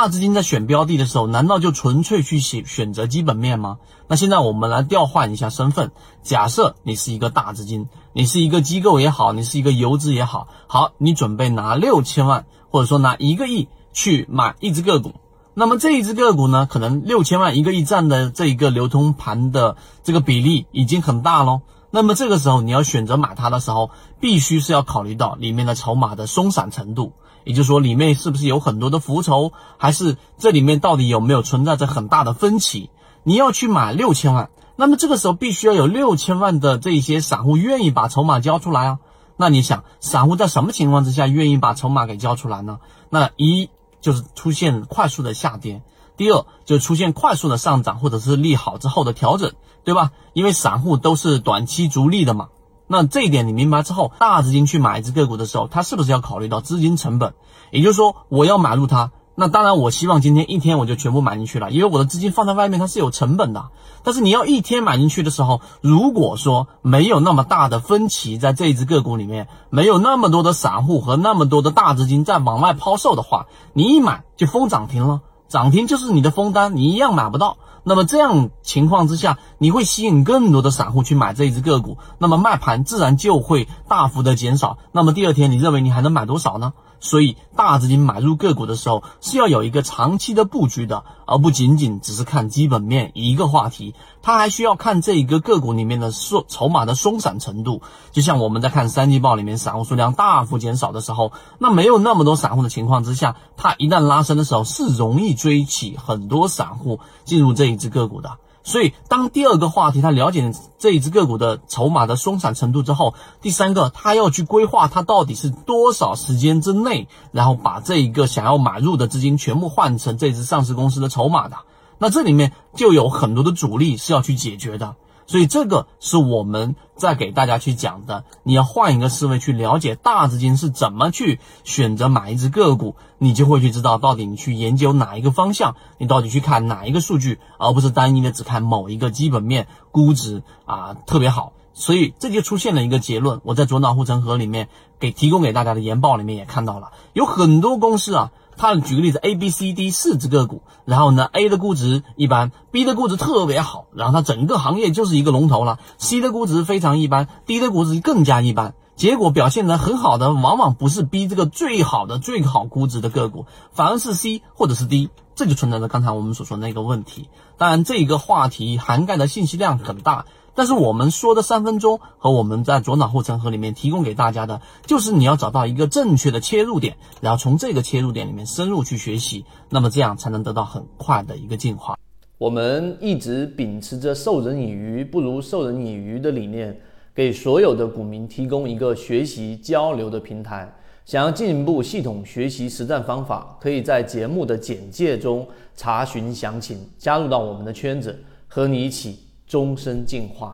大资金在选标的的时候，难道就纯粹去选选择基本面吗？那现在我们来调换一下身份，假设你是一个大资金，你是一个机构也好，你是一个游资也好，好，你准备拿六千万，或者说拿一个亿去买一只个股。那么这一只个股呢，可能六千万一个亿占的这一个流通盘的这个比例已经很大喽。那么这个时候你要选择买它的时候，必须是要考虑到里面的筹码的松散程度，也就是说里面是不是有很多的浮筹，还是这里面到底有没有存在着很大的分歧？你要去买六千万，那么这个时候必须要有六千万的这些散户愿意把筹码交出来啊。那你想，散户在什么情况之下愿意把筹码给交出来呢？那一。就是出现快速的下跌，第二就出现快速的上涨，或者是利好之后的调整，对吧？因为散户都是短期逐利的嘛。那这一点你明白之后，大资金去买一只个股的时候，它是不是要考虑到资金成本？也就是说，我要买入它。那当然，我希望今天一天我就全部买进去了，因为我的资金放在外面它是有成本的。但是你要一天买进去的时候，如果说没有那么大的分歧在这一只个股里面，没有那么多的散户和那么多的大资金在往外抛售的话，你一买就封涨停了，涨停就是你的封单，你一样买不到。那么这样情况之下，你会吸引更多的散户去买这一只个股，那么卖盘自然就会大幅的减少。那么第二天，你认为你还能买多少呢？所以大资金买入个股的时候是要有一个长期的布局的，而不仅仅只是看基本面一个话题，它还需要看这一个个股里面的松筹码的松散程度。就像我们在看三季报里面散户数量大幅减少的时候，那没有那么多散户的情况之下，它一旦拉升的时候是容易追起很多散户进入这一只个股的。所以，当第二个话题他了解这一只个股的筹码的松散程度之后，第三个他要去规划他到底是多少时间之内，然后把这一个想要买入的资金全部换成这只上市公司的筹码的，那这里面就有很多的阻力是要去解决的。所以这个是我们在给大家去讲的，你要换一个思维去了解大资金是怎么去选择买一只个股，你就会去知道到底你去研究哪一个方向，你到底去看哪一个数据，而不是单一的只看某一个基本面估值啊特别好。所以这就出现了一个结论，我在左脑护城河里面给提供给大家的研报里面也看到了，有很多公司啊。他举个例子，A、B、C、D 四只个股，然后呢，A 的估值一般，B 的估值特别好，然后它整个行业就是一个龙头了。C 的估值非常一般，D 的估值更加一般。结果表现得很好的，往往不是 B 这个最好的、最好估值的个股，反而是 C 或者是 D，这就存在着刚才我们所说的那个问题。当然，这一个话题涵盖的信息量很大。但是我们说的三分钟和我们在左脑护城河里面提供给大家的，就是你要找到一个正确的切入点，然后从这个切入点里面深入去学习，那么这样才能得到很快的一个进化。我们一直秉持着授人以鱼不如授人以渔的理念，给所有的股民提供一个学习交流的平台。想要进一步系统学习实战方法，可以在节目的简介中查询详情，加入到我们的圈子，和你一起。终身进化。